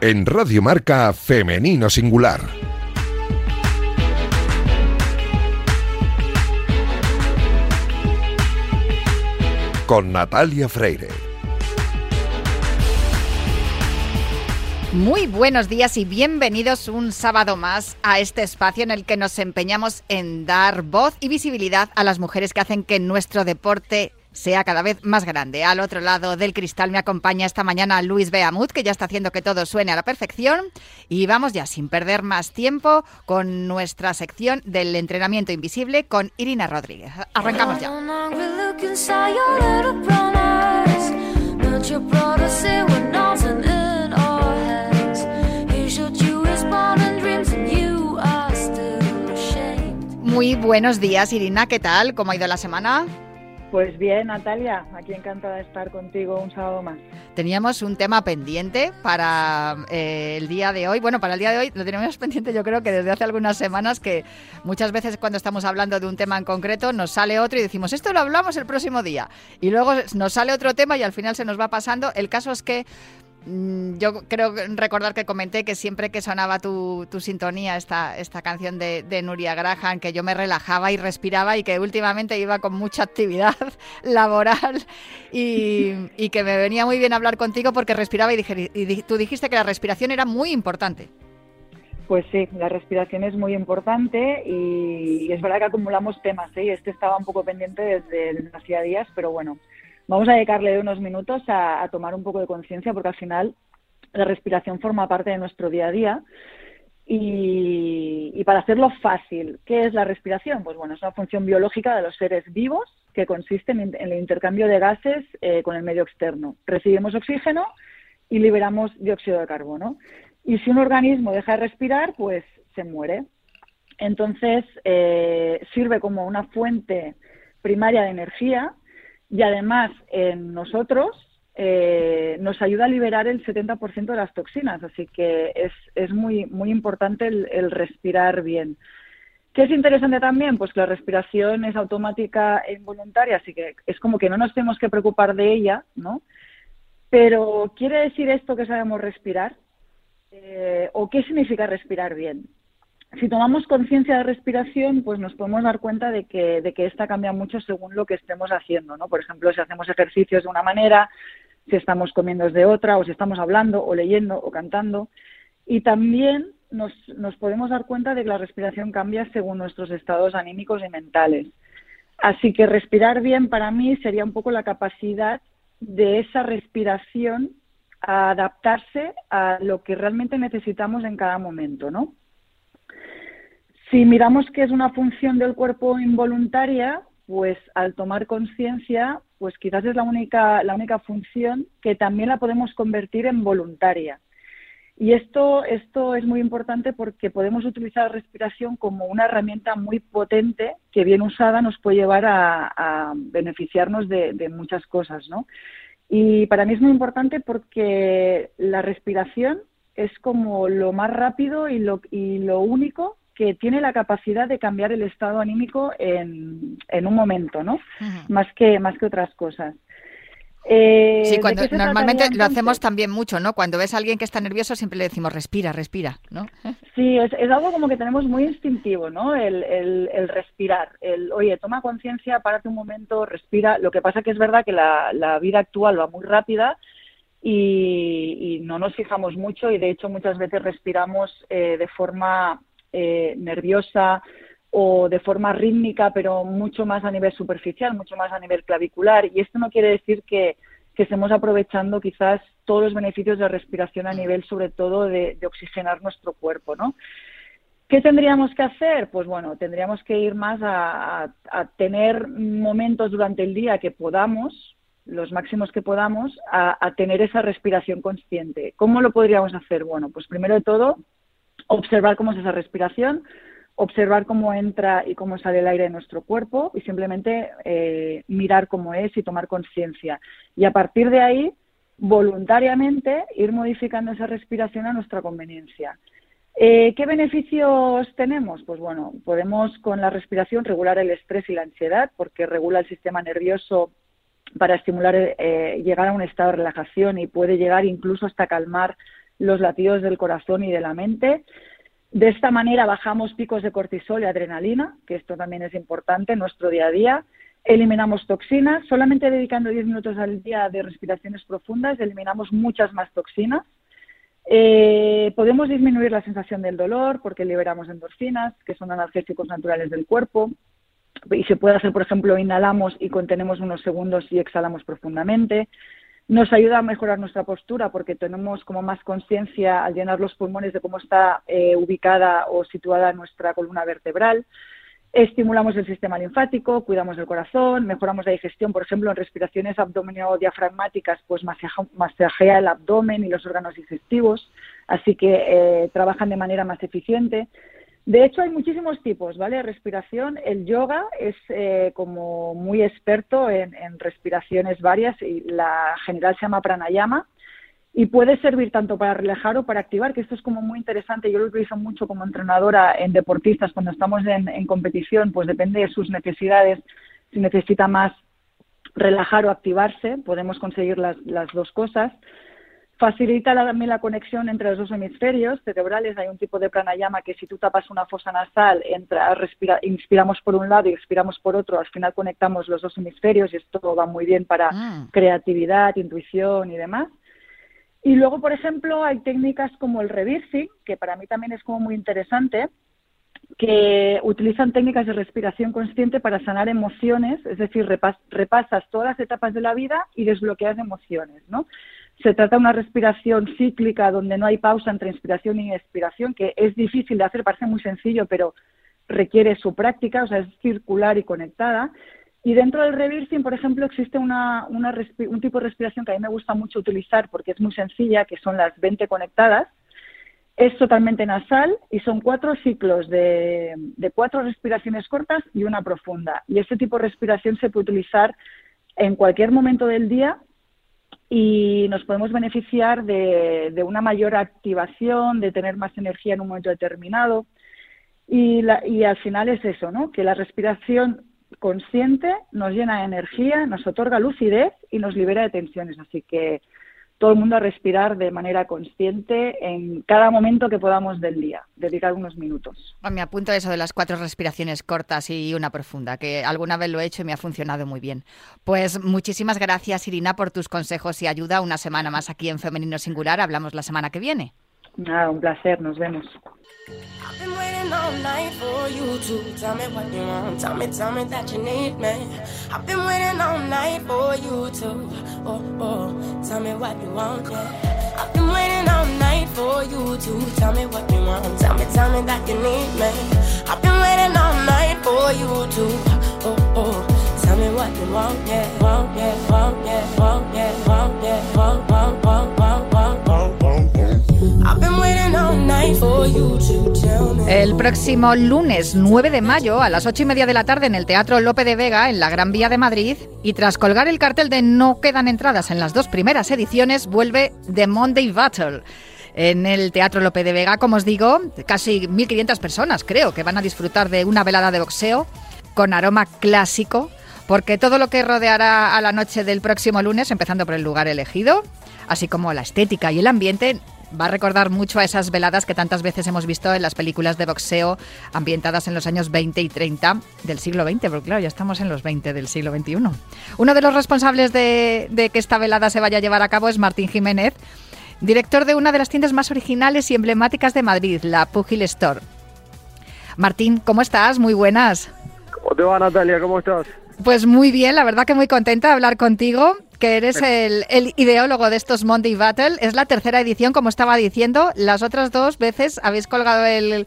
en Radio Marca Femenino Singular. Con Natalia Freire. Muy buenos días y bienvenidos un sábado más a este espacio en el que nos empeñamos en dar voz y visibilidad a las mujeres que hacen que nuestro deporte sea cada vez más grande. Al otro lado del cristal me acompaña esta mañana Luis Beamut, que ya está haciendo que todo suene a la perfección. Y vamos ya, sin perder más tiempo, con nuestra sección del entrenamiento invisible con Irina Rodríguez. Arrancamos ya. Muy buenos días, Irina. ¿Qué tal? ¿Cómo ha ido la semana? Pues bien, Natalia, aquí encantada de estar contigo un sábado más. Teníamos un tema pendiente para eh, el día de hoy. Bueno, para el día de hoy lo teníamos pendiente yo creo que desde hace algunas semanas que muchas veces cuando estamos hablando de un tema en concreto nos sale otro y decimos, esto lo hablamos el próximo día. Y luego nos sale otro tema y al final se nos va pasando. El caso es que yo creo recordar que comenté que siempre que sonaba tu, sintonía, esta, esta canción de, Nuria Graham, que yo me relajaba y respiraba y que últimamente iba con mucha actividad laboral y, que me venía muy bien hablar contigo porque respiraba y, tú dijiste que la respiración era muy importante. Pues sí, la respiración es muy importante y, es verdad que acumulamos temas. ¿eh? Este estaba un poco pendiente desde hacía días, pero bueno, Vamos a dedicarle unos minutos a, tomar un poco de conciencia porque al final la respiración forma parte de nuestro día a día. Y, para hacerlo fácil, ¿qué es la respiración? Pues bueno, es una función biológica de los seres vivos que consiste en, el intercambio de gases eh, con el medio externo. Recibimos oxígeno y liberamos dióxido de carbono. Y si un organismo deja de respirar, pues se muere. Entonces, eh, sirve como una fuente primaria de energía y además en nosotros eh, nos ayuda a liberar el 70% de las toxinas, así que es, es muy, muy importante el, respirar bien. ¿Qué es interesante también? Pues que la respiración es automática e involuntaria, así que es como que no nos tenemos que preocupar de ella, ¿no? Pero ¿quiere decir esto que sabemos respirar? Eh, ¿O qué significa respirar bien? Si tomamos conciencia de respiración, pues nos podemos dar cuenta de que, de que esta cambia mucho según lo que estemos haciendo, ¿no? Por ejemplo, si hacemos ejercicios de una manera, si estamos comiendo de otra, o si estamos hablando, o leyendo, o cantando. Y también nos, nos podemos dar cuenta de que la respiración cambia según nuestros estados anímicos y mentales. Así que respirar bien para mí sería un poco la capacidad de esa respiración a adaptarse a lo que realmente necesitamos en cada momento, ¿no? Si miramos que es una función del cuerpo involuntaria, pues al tomar conciencia, pues quizás es la única, la única función que también la podemos convertir en voluntaria. Y esto, esto es muy importante porque podemos utilizar la respiración como una herramienta muy potente que bien usada nos puede llevar a, beneficiarnos de, muchas cosas, ¿no? Y para mí es muy importante porque la respiración es como lo más rápido y lo, y lo único que tiene la capacidad de cambiar el estado anímico en, en un momento, ¿no? Más que más que otras cosas. Eh, sí, cuando normalmente lo hacemos también mucho, ¿no? Cuando ves a alguien que está nervioso siempre le decimos respira, respira, ¿no? Sí, es, es algo como que tenemos muy instintivo, ¿no? El, el, respirar, el oye, toma conciencia, párate un momento, respira. Lo que pasa que es verdad que la, la vida actual va muy rápida y, y, no nos fijamos mucho y de hecho muchas veces respiramos eh, de forma eh, nerviosa o de forma rítmica, pero mucho más a nivel superficial, mucho más a nivel clavicular. Y esto no quiere decir que, estemos aprovechando quizás todos los beneficios de respiración a nivel, sobre todo, de, oxigenar nuestro cuerpo, ¿no? ¿Qué tendríamos que hacer? Pues bueno, tendríamos que ir más a, tener momentos durante el día que podamos, los máximos que podamos, a, a, tener esa respiración consciente. ¿Cómo lo podríamos hacer? Bueno, pues primero de todo, observar cómo es esa respiración, observar cómo entra y cómo sale el aire de nuestro cuerpo y simplemente eh, mirar cómo es y tomar conciencia. Y a partir de ahí, voluntariamente, ir modificando esa respiración a nuestra conveniencia. Eh, ¿Qué beneficios tenemos? Pues bueno, podemos con la respiración regular el estrés y la ansiedad porque regula el sistema nervioso para estimular eh, llegar a un estado de relajación y puede llegar incluso hasta calmar los latidos del corazón y de la mente. De esta manera bajamos picos de cortisol y adrenalina, que esto también es importante en nuestro día a día. Eliminamos toxinas, solamente dedicando 10 minutos al día de respiraciones profundas, eliminamos muchas más toxinas. Eh, podemos disminuir la sensación del dolor porque liberamos endorfinas, que son analgésicos naturales del cuerpo. Y se puede hacer, por ejemplo, inhalamos y contenemos unos segundos y exhalamos profundamente. Nos ayuda a mejorar nuestra postura porque tenemos como más conciencia al llenar los pulmones de cómo está eh, ubicada o situada nuestra columna vertebral. Estimulamos el sistema linfático, cuidamos el corazón, mejoramos la digestión, por ejemplo, en respiraciones abdominodiafragmáticas, pues masajea el abdomen y los órganos digestivos, así que eh, trabajan de manera más eficiente. De hecho, hay muchísimos tipos, ¿vale? Respiración. El yoga es eh, como muy experto en, respiraciones varias y la general se llama pranayama y puede servir tanto para relajar o para activar, que esto es como muy interesante. Yo lo utilizo mucho como entrenadora en deportistas cuando estamos en, competición, pues depende de sus necesidades. Si necesita más relajar o activarse, podemos conseguir las, las dos cosas. Facilita también la conexión entre los dos hemisferios cerebrales. Hay un tipo de pranayama que si tú tapas una fosa nasal, entra, respira, inspiramos por un lado y expiramos por otro, al final conectamos los dos hemisferios y esto va muy bien para ah. creatividad, intuición y demás. Y luego, por ejemplo, hay técnicas como el reversing, que para mí también es como muy interesante, que utilizan técnicas de respiración consciente para sanar emociones, es decir, repasas todas las etapas de la vida y desbloqueas emociones, ¿no? Se trata de una respiración cíclica donde no hay pausa entre inspiración y expiración, que es difícil de hacer, parece muy sencillo, pero requiere su práctica, o sea, es circular y conectada. Y dentro del reversing, por ejemplo, existe una, un tipo de respiración que a mí me gusta mucho utilizar porque es muy sencilla, que son las 20 conectadas. Es totalmente nasal y son cuatro ciclos de, de cuatro respiraciones cortas y una profunda. Y este tipo de respiración se puede utilizar en cualquier momento del día y nos podemos beneficiar de, de, una mayor activación, de tener más energía en un momento determinado. Y, la, y al final es eso, ¿no? Que la respiración consciente nos llena de energía, nos otorga lucidez y nos libera de tensiones. Así que todo el mundo a respirar de manera consciente en cada momento que podamos del día, dedicar unos minutos. Me apunto a eso de las cuatro respiraciones cortas y una profunda, que alguna vez lo he hecho y me ha funcionado muy bien. Pues muchísimas gracias, Irina, por tus consejos y ayuda. Una semana más aquí en Femenino Singular. Hablamos la semana que viene. Nada, un placer. Nos vemos. I've been night for you to tell me what you want. Tell me, tell me that you need me. I've been night for you to, oh, oh, tell me what you want, yeah. I've been night for you to tell me what you want. Tell me, tell me that you need me. I've been night for you to, oh, oh, tell me what you want, yeah, want, yeah, want, yeah, want, yeah, want, yeah, want, want, want, want, El próximo lunes 9 de mayo a las 8 y media de la tarde en el Teatro Lope de Vega en la Gran Vía de Madrid y tras colgar el cartel de no quedan entradas en las dos primeras ediciones vuelve The Monday Battle. En el Teatro Lope de Vega, como os digo, casi 1.500 personas creo que van a disfrutar de una velada de boxeo con aroma clásico porque todo lo que rodeará a la noche del próximo lunes, empezando por el lugar elegido, así como la estética y el ambiente, va a recordar mucho a esas veladas que tantas veces hemos visto en las películas de boxeo ambientadas en los años 20 y 30 del siglo XX, porque claro, ya estamos en los 20 del siglo XXI. Uno de los responsables de, que esta velada se vaya a llevar a cabo es Martín Jiménez, director de una de las tiendas más originales y emblemáticas de Madrid, la Pugil Store. Martín, ¿cómo estás? Muy buenas. ¿Cómo te va, Natalia? ¿Cómo estás? Pues muy bien, la verdad que muy contenta de hablar contigo que eres el, ideólogo de estos Monday Battle. Es la tercera edición, como estaba diciendo. Las otras dos veces habéis colgado el,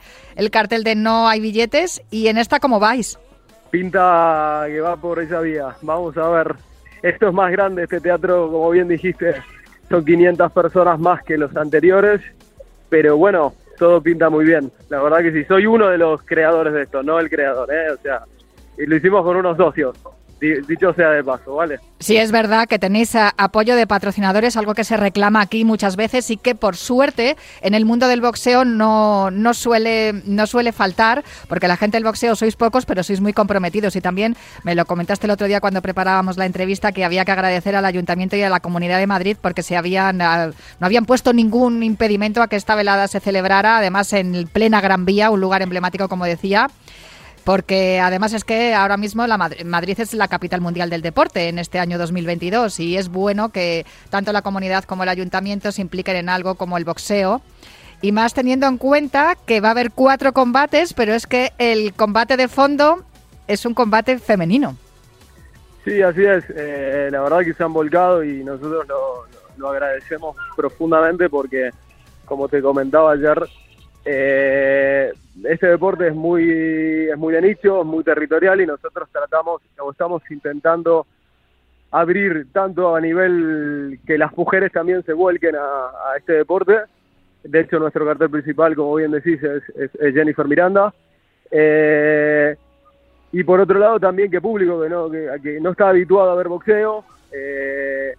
cartel de no hay billetes. ¿Y en esta cómo vais? Pinta que va por esa vía. Vamos a ver. Esto es más grande, este teatro, como bien dijiste. Son 500 personas más que los anteriores. Pero bueno, todo pinta muy bien. La verdad que sí, soy uno de los creadores de esto, no el creador, ¿eh? O sea, y lo hicimos con unos socios. Dicho sea de paso, ¿vale? Sí, es verdad que tenéis apoyo de patrocinadores, algo que se reclama aquí muchas veces y que por suerte en el mundo del boxeo no, no, suele, no suele faltar, porque la gente del boxeo sois pocos, pero sois muy comprometidos. Y también me lo comentaste el otro día cuando preparábamos la entrevista que había que agradecer al Ayuntamiento y a la Comunidad de Madrid porque se habían, ah, no habían puesto ningún impedimento a que esta velada se celebrara, además en plena Gran Vía, un lugar emblemático, como decía porque además es que ahora mismo la Madrid, es la capital mundial del deporte en este año 2022 y es bueno que tanto la comunidad como el ayuntamiento se impliquen en algo como el boxeo. Y más teniendo en cuenta que va a haber cuatro combates, pero es que el combate de fondo es un combate femenino. Sí, así es. Eh, la verdad que se han volcado y nosotros lo agradecemos profundamente porque, como te comentaba ayer, eh, este deporte es muy, es muy de nicho, muy territorial y nosotros tratamos o estamos intentando abrir tanto a nivel que las mujeres también se vuelquen a, este deporte. De hecho, nuestro cartel principal, como bien decís, es, Jennifer Miranda. Eh, y por otro lado, también que público que no, que, no está habituado a ver boxeo, eh,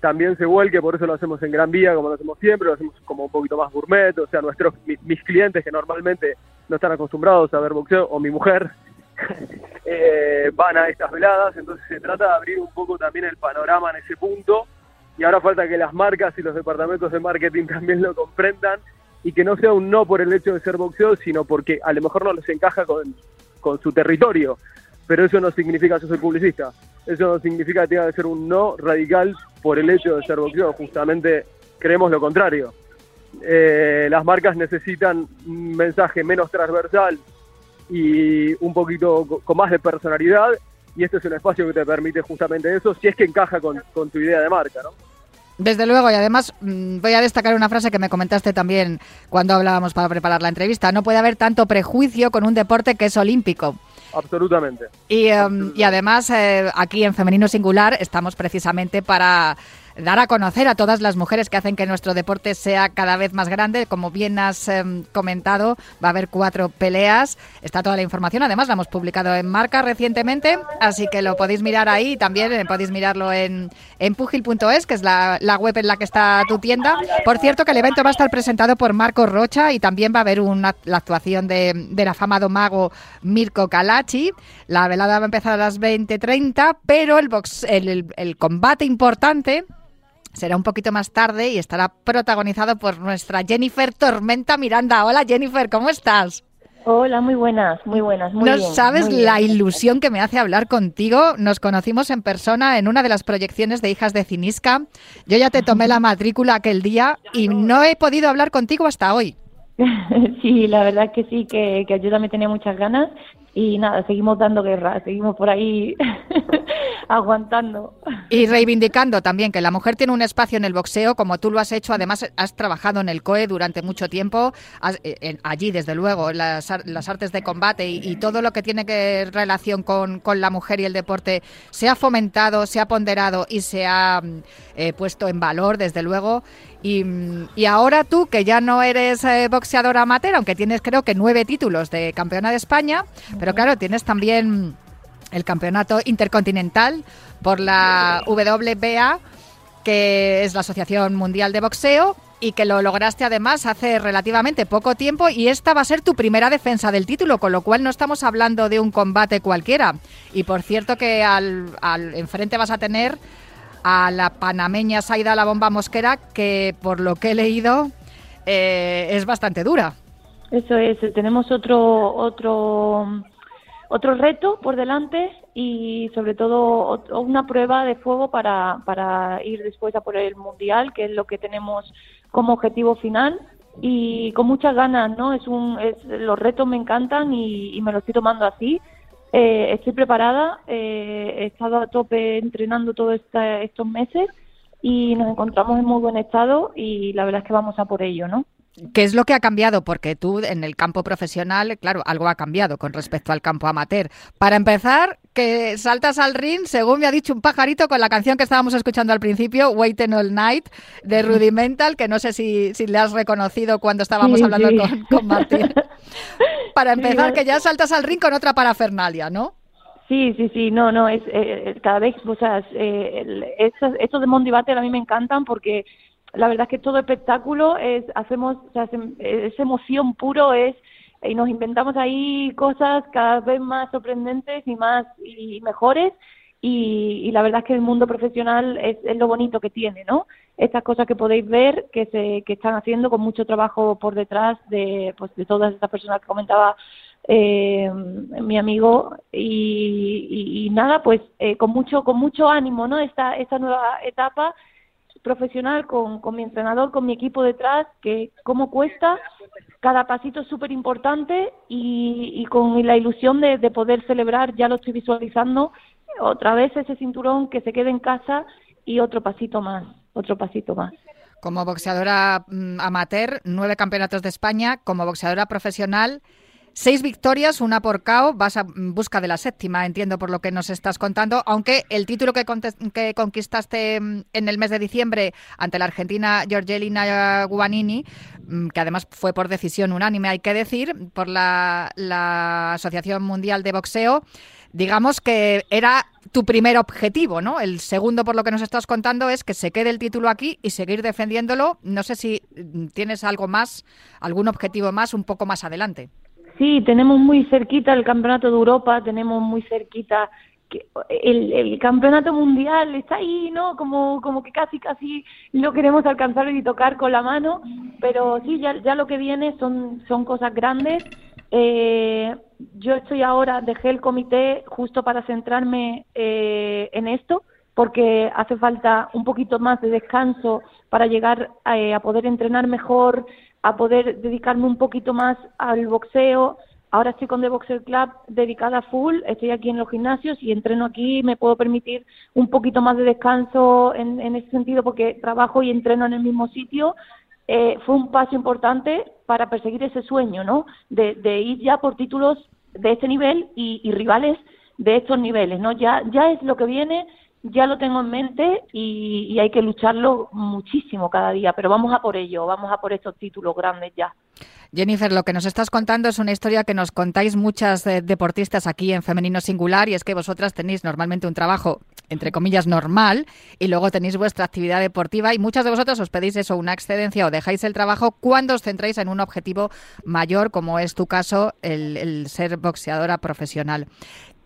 también se vuelque, por eso lo hacemos en Gran Vía, como lo hacemos siempre, lo hacemos como un poquito más gourmet, o sea, nuestros mis, clientes que normalmente no están acostumbrados a ver boxeo, o mi mujer, eh, van a estas veladas, entonces se trata de abrir un poco también el panorama en ese punto, y ahora falta que las marcas y los departamentos de marketing también lo comprendan, y que no sea un no por el hecho de ser boxeo, sino porque a lo mejor no les encaja con, con su territorio, pero eso no significa que yo soy publicista, eso no significa que tenga que ser un no radical por el hecho de ser boxeo, justamente creemos lo contrario. Eh, las marcas necesitan un mensaje menos transversal y un poquito con más de personalidad y este es un espacio que te permite justamente eso, si es que encaja con, con tu idea de marca, ¿no? Desde luego, y además mm, voy a destacar una frase que me comentaste también cuando hablábamos para preparar la entrevista. No puede haber tanto prejuicio con un deporte que es olímpico. Absolutamente. Y, em, y además, eh, aquí en Femenino Singular estamos precisamente para dar a conocer a todas las mujeres que hacen que nuestro deporte sea cada vez más grande. Como bien has em, comentado, va a haber cuatro peleas. Está toda la información. Además, la hemos publicado en marca recientemente, así que lo podéis mirar ahí. También eh, podéis mirarlo en, en pugil.es, que es la, web en la que está tu tienda. Por cierto, que el evento va a estar presentado por Marco Rocha y también va a haber una, la actuación de, del afamado mago Mirko Kalachi. La velada va a empezar a las 20.30, pero el, box, el, el combate importante será un poquito más tarde y estará protagonizado por nuestra Jennifer Tormenta Miranda. Hola Jennifer, ¿cómo estás? Hola, muy buenas, muy buenas. Muy no sabes la ilusión que me hace hablar contigo. Nos conocimos en persona en una de las proyecciones de Hijas de Cinisca. Yo ya te tomé la matrícula aquel día y no he podido hablar contigo hasta hoy. Sí, la verdad que sí, que, que yo también tenía muchas ganas y nada, seguimos dando guerra, seguimos por ahí aguantando. Y reivindicando también que la mujer tiene un espacio en el boxeo, como tú lo has hecho, además has trabajado en el COE durante mucho tiempo, eh, allí desde luego, las, las artes de combate y, todo lo que tiene que relación con, con, la mujer y el deporte se ha fomentado, se ha ponderado y se ha eh, puesto en valor, desde luego. Y, y, ahora tú, que ya no eres eh, boxeadora amateur, aunque tienes creo que nueve títulos de campeona de España, pero claro, tienes también el campeonato intercontinental por la WBA, que es la Asociación Mundial de Boxeo, y que lo lograste además hace relativamente poco tiempo y esta va a ser tu primera defensa del título, con lo cual no estamos hablando de un combate cualquiera. Y por cierto que al, al enfrente vas a tener a la panameña Saida La Bomba Mosquera, que por lo que he leído eh, es bastante dura. Eso es, tenemos otro otro otro reto por delante y sobre todo una prueba de fuego para, para ir después a por el mundial, que es lo que tenemos como objetivo final y con muchas ganas, ¿no? Es un, es, los retos me encantan y, me lo estoy tomando así. Eh, estoy preparada, eh, he estado a tope entrenando todos estos meses y nos encontramos en muy buen estado y la verdad es que vamos a por ello, ¿no? ¿Qué es lo que ha cambiado? Porque tú en el campo profesional, claro, algo ha cambiado con respecto al campo amateur. Para empezar, que saltas al ring, según me ha dicho un pajarito con la canción que estábamos escuchando al principio, Waiting All Night, de Rudimental, que no sé si, si le has reconocido cuando estábamos hablando Con, Martín. Para empezar, que ya saltas al ring con otra parafernalia, ¿no? Sí, sí, sí, no, no, es eh, cada vez, o sea, eh, estos, estos de Mondi a mí me encantan porque la verdad es que todo espectáculo es, hacemos, o es emoción puro, es, y nos inventamos ahí cosas cada vez más sorprendentes y más, y mejores, y, la verdad es que el mundo profesional es, es, lo bonito que tiene, ¿no? Estas cosas que podéis ver que se que están haciendo con mucho trabajo por detrás de pues de todas estas personas que comentaba eh, mi amigo y, nada pues eh, con mucho con mucho ánimo, ¿no? Esta esta nueva etapa profesional con, con mi entrenador, con mi equipo detrás, que cómo cuesta, cada pasito es súper importante y, y, con la ilusión de, de poder celebrar, ya lo estoy visualizando, otra vez ese cinturón que se quede en casa y otro pasito más, otro pasito más. Como boxeadora mm, amateur, nueve campeonatos de España. Como boxeadora profesional, seis victorias, una por KO. Vas a busca de la séptima, entiendo por lo que nos estás contando. Aunque el título que, conquistaste mm, en el mes de diciembre ante la argentina Giorgelina Guanini, mm, que además fue por decisión unánime, hay que decir, por la, la Asociación Mundial de Boxeo digamos que era tu primer objetivo, ¿no? El segundo, por lo que nos estás contando, es que se quede el título aquí y seguir defendiéndolo. No sé si mm, tienes algo más, algún objetivo más un poco más adelante. Sí, tenemos muy cerquita el Campeonato de Europa, tenemos muy cerquita el, campeonato mundial está ahí, ¿no? Como, como que casi, casi lo queremos alcanzar y tocar con la mano, pero sí, ya, ya lo que viene son, son cosas grandes eh, yo estoy ahora, dejé el comité justo para centrarme eh, en esto, porque hace falta un poquito más de descanso para llegar eh, a, poder entrenar mejor, a poder dedicarme un poquito más al boxeo. Ahora estoy con The Boxer Club dedicada full, estoy aquí en los gimnasios y entreno aquí, me puedo permitir un poquito más de descanso en, ese sentido porque trabajo y entreno en el mismo sitio eh, fue un paso importante para perseguir ese sueño, ¿no? De, ir ya por títulos de este nivel y, rivales de estos niveles, ¿no? Ya, ya es lo que viene, ya lo tengo en mente y, hay que lucharlo muchísimo cada día, pero vamos a por ello, vamos a por estos títulos grandes ya. Jennifer, lo que nos estás contando es una historia que nos contáis muchas eh, deportistas aquí en Femenino Singular y es que vosotras tenéis normalmente un trabajo entre comillas normal y luego tenéis vuestra actividad deportiva y muchas de vosotros os pedís eso, una excedencia o dejáis el trabajo cuando os centráis en un objetivo mayor como es tu caso, el, ser boxeadora profesional.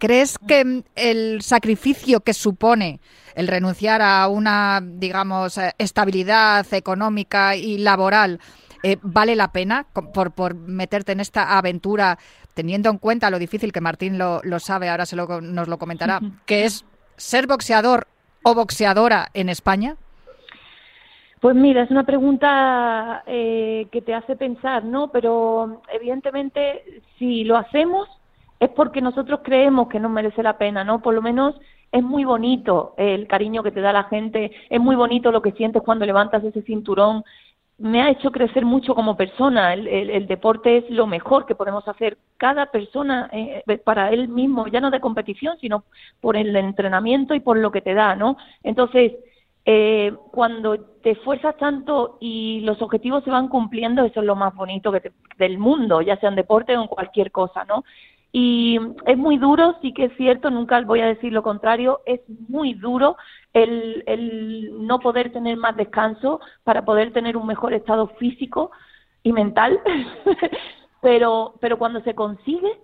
¿Crees que mm, el sacrificio que supone el renunciar a una, digamos, eh, estabilidad económica y laboral eh, ¿Vale la pena por, por meterte en esta aventura, teniendo en cuenta lo difícil que Martín lo, lo sabe, ahora se lo, nos lo comentará, que es ser boxeador o boxeadora en España? Pues mira, es una pregunta eh, que te hace pensar, ¿no? Pero evidentemente si lo hacemos es porque nosotros creemos que nos merece la pena, ¿no? Por lo menos es muy bonito el cariño que te da la gente, es muy bonito lo que sientes cuando levantas ese cinturón, me ha hecho crecer mucho como persona. El, deporte es lo mejor que podemos hacer cada persona eh, para él mismo, ya no de competición, sino por el entrenamiento y por lo que te da, ¿no? Entonces, eh, cuando te esfuerzas tanto y los objetivos se van cumpliendo, eso es lo más bonito que del mundo, ya sea en deporte o en cualquier cosa, ¿no? Y es muy duro, sí que es cierto, nunca voy a decir lo contrario, es muy duro el, el no poder tener más descanso para poder tener un mejor estado físico y mental, pero, pero cuando se consigue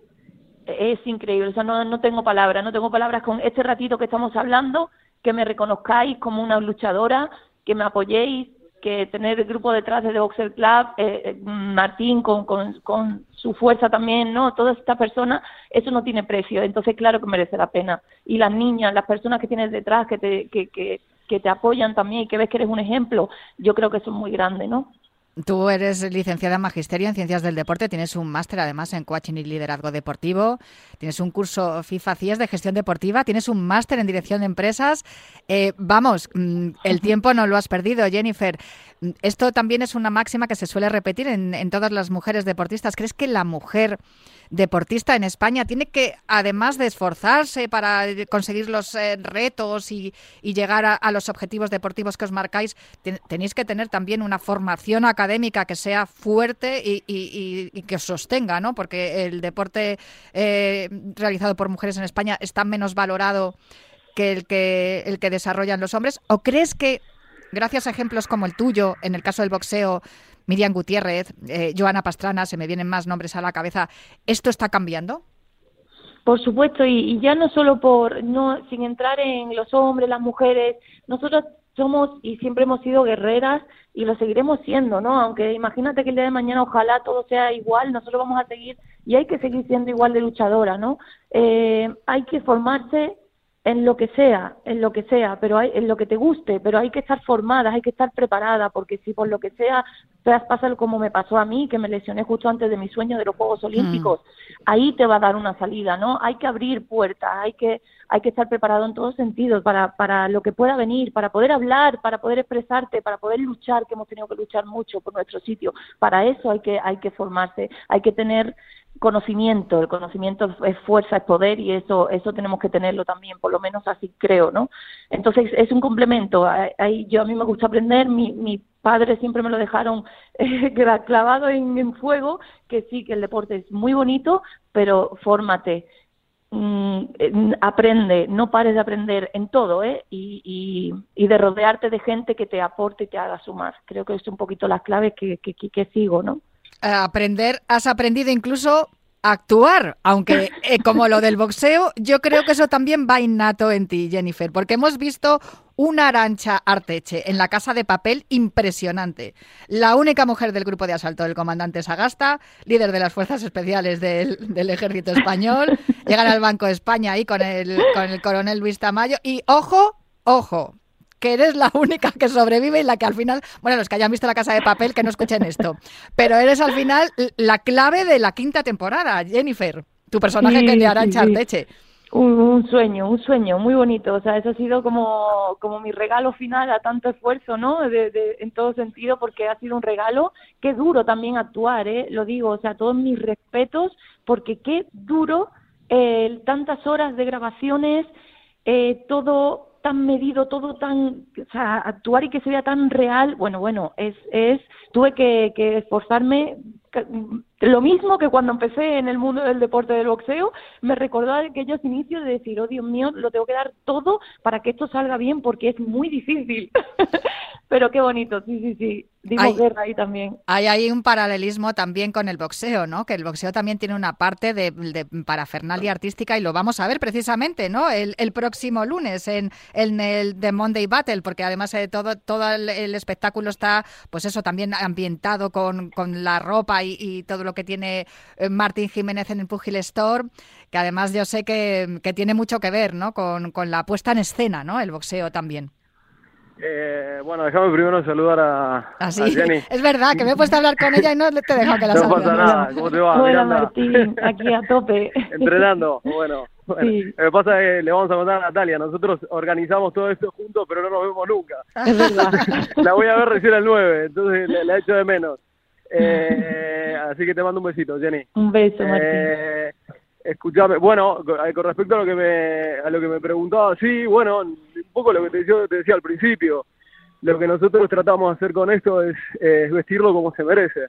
es increíble, o sea, no, no tengo palabras, no tengo palabras con este ratito que estamos hablando, que me reconozcáis como una luchadora, que me apoyéis, que tener el grupo detrás de The Boxer Club, eh, eh, Martín con, con, su fuerza también, ¿no? Toda esta persona, eso no tiene precio, entonces claro que merece la pena. Y las niñas, las personas que tienes detrás, que te, que, que, que te apoyan también y que ves que eres un ejemplo, yo creo que eso es muy grande, ¿no? Tú eres licenciada en Magisterio en Ciencias del Deporte, tienes un máster además en Coaching y Liderazgo Deportivo, tienes un curso FIFA CIES de Gestión Deportiva, tienes un máster en Dirección de Empresas. Eh, vamos, mm, el tiempo no lo has perdido, Jennifer. Esto también es una máxima que se suele repetir en, en todas las mujeres deportistas. ¿Crees que la mujer deportista en España tiene que, además de esforzarse para conseguir los eh, retos y, llegar a, los objetivos deportivos que os marcáis, tenéis que tener también una formación académica que sea fuerte y, que os sostenga, ¿no? Porque el deporte eh, realizado por mujeres en España está menos valorado que el que el que desarrollan los hombres. ¿O crees que gracias a ejemplos como el tuyo, en el caso del boxeo, Miriam Gutiérrez, eh, Joana Pastrana, se me vienen más nombres a la cabeza. ¿Esto está cambiando? Por supuesto, y, ya no solo por, no, sin entrar en los hombres, las mujeres, nosotros somos y siempre hemos sido guerreras y lo seguiremos siendo, ¿no? Aunque imagínate que el día de mañana ojalá todo sea igual, nosotros vamos a seguir y hay que seguir siendo igual de luchadora, ¿no? Eh, hay que formarse en lo que sea, en lo que sea, pero hay, en lo que te guste, pero hay que estar formada, hay que estar preparada, porque si por lo que sea pasa como me pasó a mí, que me lesioné justo antes de mi sueño de los Juegos Olímpicos, mm. ahí te va a dar una salida, ¿no? Hay que abrir puertas, hay que, hay que estar preparado en todos sentidos para, para lo que pueda venir, para poder hablar, para poder expresarte, para poder luchar, que hemos tenido que luchar mucho por nuestro sitio. Para eso hay que, hay que formarse, hay que tener conocimiento, el conocimiento es fuerza, es poder y eso eso tenemos que tenerlo también, por lo menos así creo, ¿no? Entonces es un complemento. Ahí yo a mí me gusta aprender, mi, mi padre siempre me lo dejaron eh, clavado en, fuego, que sí que el deporte es muy bonito, pero fórmate, mm, aprende, no pares de aprender en todo, ¿eh? Y, y, y, de rodearte de gente que te aporte y te haga sumar. Creo que es un poquito las claves que, que, que sigo, ¿no? Aprender, has aprendido incluso a actuar, aunque eh, como lo del boxeo, yo creo que eso también va innato en ti, Jennifer, porque hemos visto una arancha Arteche en la casa de papel impresionante. La única mujer del grupo de asalto del comandante Sagasta, líder de las fuerzas especiales del, ejército español, llegar al Banco de España ahí con el, con el coronel Luis Tamayo y ojo, ojo, que eres la única que sobrevive y la que al final, bueno, los que hayan visto la casa de papel, que no escuchen esto, pero eres al final la clave de la quinta temporada, Jennifer, tu personaje que de Arancha Arteche. Un, sueño, un sueño muy bonito. O sea, eso ha sido como, como mi regalo final a tanto esfuerzo, ¿no? De, en todo sentido, porque ha sido un regalo. Qué duro también actuar, ¿eh? Lo digo, o sea, todos mis respetos, porque qué duro eh, tantas horas de grabaciones, eh, todo tan medido, todo tan, o sea, actuar y que se vea tan real, bueno, bueno, es, es, tuve que, que esforzarme lo mismo que cuando empecé en el mundo del deporte del boxeo, me recordó aquellos inicios de decir, oh Dios mío, lo tengo que dar todo para que esto salga bien porque es muy difícil. Pero qué bonito, sí, sí, sí. Dimos guerra ahí también. Hay, hay un paralelismo también con el boxeo, ¿no? Que el boxeo también tiene una parte de, de parafernalia artística y lo vamos a ver precisamente, ¿no? El, el próximo lunes en, en, el The Monday Battle, porque además de eh, todo, todo el, espectáculo está, pues eso, también ambientado con, con la ropa y, y todo lo que tiene eh, Martín Jiménez en el Pugil Store, que además yo sé que, tiene mucho que ver ¿no? con, la puesta en escena, ¿no? el boxeo también. Eh, bueno, déjame primero saludar a, ¿Ah, Jenny. Es verdad, que me he puesto a hablar con ella y no te dejo que la No pasa nada, ¿cómo te va? Hola Martín, aquí a tope. Entrenando, bueno. Bueno, Lo que pasa es que le vamos a contar a Natalia, nosotros organizamos todo esto juntos, pero no nos vemos nunca. Es verdad. la voy a ver recién el 9, entonces la, la echo de menos. Eh, así que te mando un besito, Jenny. Un beso, eh, Escuchame, bueno, eh, con respecto a lo que me a lo que me preguntaba, sí, bueno, poco lo que te, decía al principio. Lo que nosotros tratamos de hacer con esto es, vestirlo como se merece.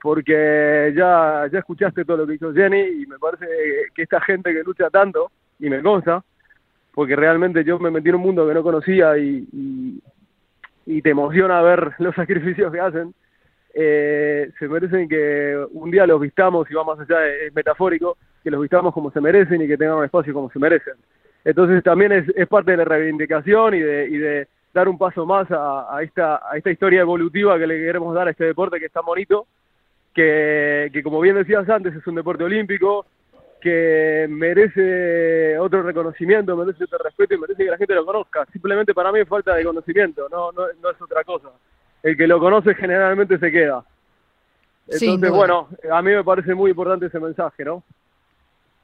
Porque ya, ya escuchaste todo lo que hizo Jenny y me parece que esta gente que lucha tanto, y me consta, porque realmente yo me metí en un mundo que no conocía y, y te emociona ver los sacrificios que hacen eh, se merecen que un día los vistamos, y va más allá, es metafórico, que los vistamos como se merecen y que tengan un espacio como se merecen. Entonces también es, es parte de la reivindicación y de, y de dar un paso más a, a, esta, a esta historia evolutiva que le queremos dar a este deporte que es tan bonito, que, que como bien decías antes es un deporte olímpico, que merece otro reconocimiento, merece otro respeto y merece que la gente lo conozca. Simplemente para mí es falta de conocimiento, no, no, no es otra cosa el que lo conoce generalmente se queda. Entonces, bueno, a mí me parece muy importante ese mensaje, ¿no?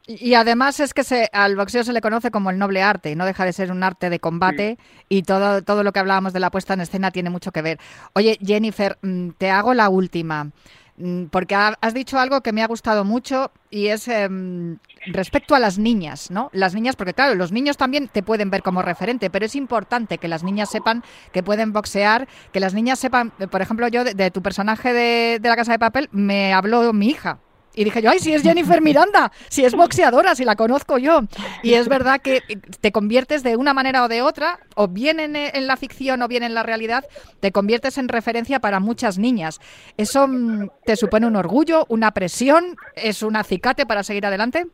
Y además es que se, al boxeo se le conoce como el noble arte, no deja de ser un arte de combate y todo, todo lo que hablábamos de la puesta en escena tiene mucho que ver. Oye, Jennifer, mm, te hago la última, mm, porque has dicho algo que me ha gustado mucho y es em, respecto a las niñas, ¿no? Las niñas, porque claro, los niños también te pueden ver como referente, pero es importante que las niñas sepan que pueden boxear, que las niñas sepan, por ejemplo, yo de, tu personaje de, de La Casa de Papel me habló mi hija y dije yo, ay, si es Jennifer Miranda, si es boxeadora, si la conozco yo. Y es verdad que te conviertes de una manera o de otra, o bien en, la ficción o bien en la realidad, te conviertes en referencia para muchas niñas. ¿Eso mm, te supone un orgullo, una presión? ¿Es un acicate para seguir adelante?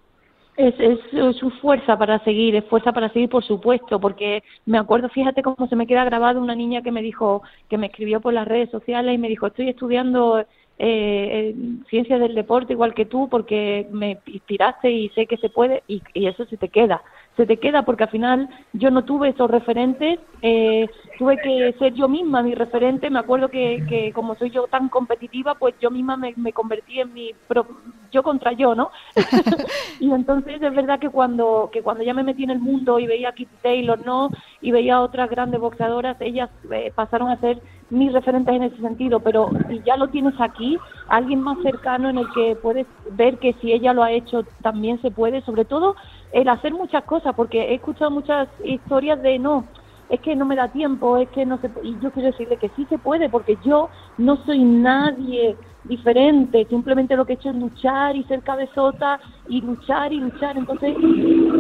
Es, es, su fuerza para seguir, es fuerza para seguir, por supuesto, porque me acuerdo, fíjate cómo se me queda grabado una niña que me dijo, que me escribió por las redes sociales y me dijo, estoy estudiando eh, ciencias del deporte igual que tú porque me inspiraste y sé que se puede y, eso se te queda se te queda porque al final yo no tuve esos referentes eh, tuve que ser yo misma mi referente. Me acuerdo que, que como soy yo tan competitiva pues yo misma me, me convertí en mi yo contra yo no y entonces es verdad que cuando que cuando ya me metí en el mundo y veía a Kitty Taylor no y veía a otras grandes boxeadoras ellas eh, pasaron a ser mis referentes en ese sentido, pero si ya lo tienes aquí, alguien más cercano en el que puedes ver que si ella lo ha hecho también se puede, sobre todo el hacer muchas cosas, porque he escuchado muchas historias de no, es que no me da tiempo, es que no se y yo quiero decirle que sí se puede, porque yo no soy nadie diferente, simplemente lo que he hecho es luchar y ser cabezota y luchar y luchar. Entonces,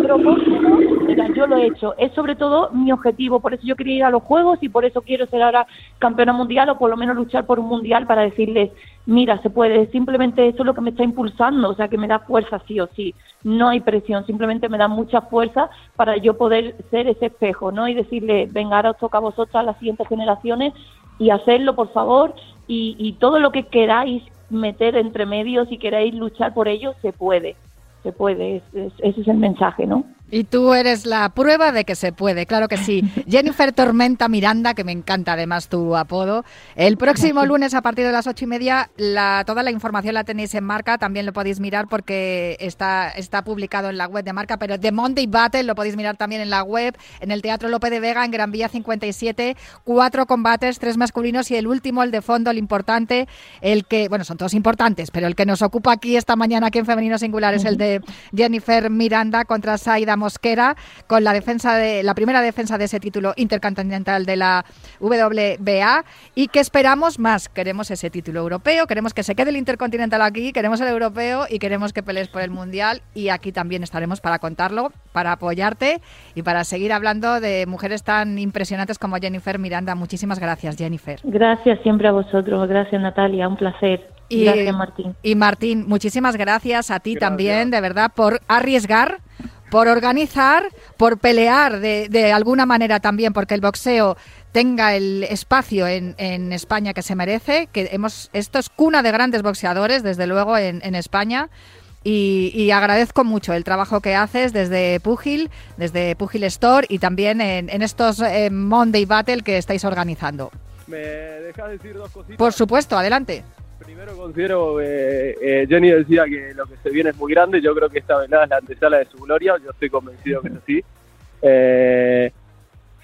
propósito, mira, yo lo he hecho. Es sobre todo mi objetivo, por eso yo quería ir a los Juegos y por eso quiero ser ahora campeona mundial o por lo menos luchar por un mundial para decirles, mira, se puede, simplemente eso es lo que me está impulsando, o sea, que me da fuerza sí o sí. No hay presión, simplemente me da mucha fuerza para yo poder ser ese espejo, ¿no? Y decirle, venga, ahora os toca a vosotras, las siguientes generaciones, y hacerlo, por favor, y, todo lo que queráis meter entre medios y queráis luchar por ello, se puede, se puede, ese es el mensaje, ¿no? Y tú eres la prueba de que se puede, claro que sí. Jennifer Tormenta Miranda, que me encanta además tu apodo. El próximo lunes a partir de las ocho y media, la, toda la información la tenéis en Marca, también lo podéis mirar porque está, está publicado en la web de Marca, pero The Monday Battle lo podéis mirar también en la web, en el Teatro Lope de Vega, en Gran Vía 57, cuatro combates, tres masculinos y el último, el de fondo, el importante, el que, bueno, son todos importantes, pero el que nos ocupa aquí esta mañana, aquí en Femenino Singular, es el de Jennifer Miranda contra Saida Mosquera con la defensa de la primera defensa de ese título intercontinental de la WBA y que esperamos más. Queremos ese título europeo, queremos que se quede el intercontinental aquí, queremos el europeo y queremos que pelees por el mundial y aquí también estaremos para contarlo, para apoyarte y para seguir hablando de mujeres tan impresionantes como Jennifer Miranda. Muchísimas gracias, Jennifer. Gracias siempre a vosotros. Gracias, Natalia. Un placer. Y, gracias, Martín. Y Martín, muchísimas gracias a ti también, de verdad, por arriesgar por organizar, por pelear de, de, alguna manera también, porque el boxeo tenga el espacio en, en, España que se merece, que hemos, esto es cuna de grandes boxeadores, desde luego, en, en España. Y, agradezco mucho el trabajo que haces desde Pugil, desde Pugil Store y también en, en estos eh, Monday Battle que estáis organizando. ¿Me dejas decir dos cositas? Por supuesto, adelante. Primero considero que eh, Jenny decía que lo que se viene es muy grande, yo creo que esta velada es la antesala de su gloria, yo estoy convencido que es así. Eh,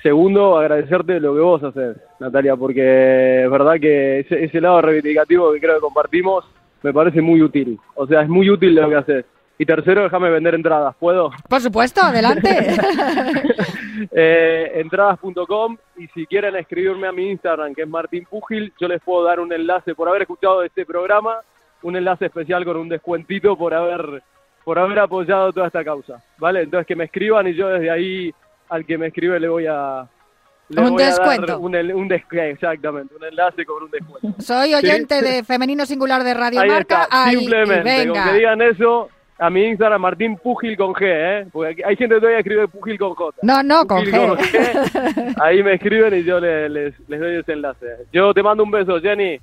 segundo, agradecerte lo que vos haces, Natalia, porque es verdad que ese, ese lado reivindicativo que creo que compartimos me parece muy útil, o sea, es muy útil lo que haces. Y tercero, déjame vender entradas, ¿puedo? Por supuesto, adelante. eh, entradas.com y si quieren escribirme a mi Instagram, que es Martín Pugil, yo les puedo dar un enlace por haber escuchado este programa, un enlace especial con un descuentito por haber por haber apoyado toda esta causa, ¿vale? Entonces que me escriban y yo desde ahí al que me escribe le voy a un descuento. un, un exactamente, un enlace con un descuento. Soy oyente de Femenino Singular de Radio Marca. Simplemente, con que digan eso, a mi Instagram, Martín Pugil con G, ¿eh? Porque hay gente que todavía escribe Pugil con J. No, no, con G. Ahí me escriben y yo les, les, doy ese enlace. Yo te mando un beso, Jenny.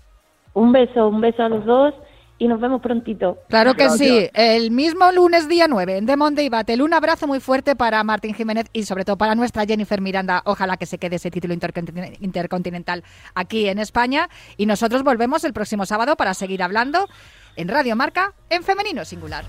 Un beso, un beso a los dos y nos vemos prontito. Claro que sí, el mismo lunes día 9 en The Monday Battle. Un abrazo muy fuerte para Martín Jiménez y sobre todo para nuestra Jennifer Miranda. Ojalá que se quede ese título intercontinental aquí en España. Y nosotros volvemos el próximo sábado para seguir hablando en Radio Marca en femenino singular.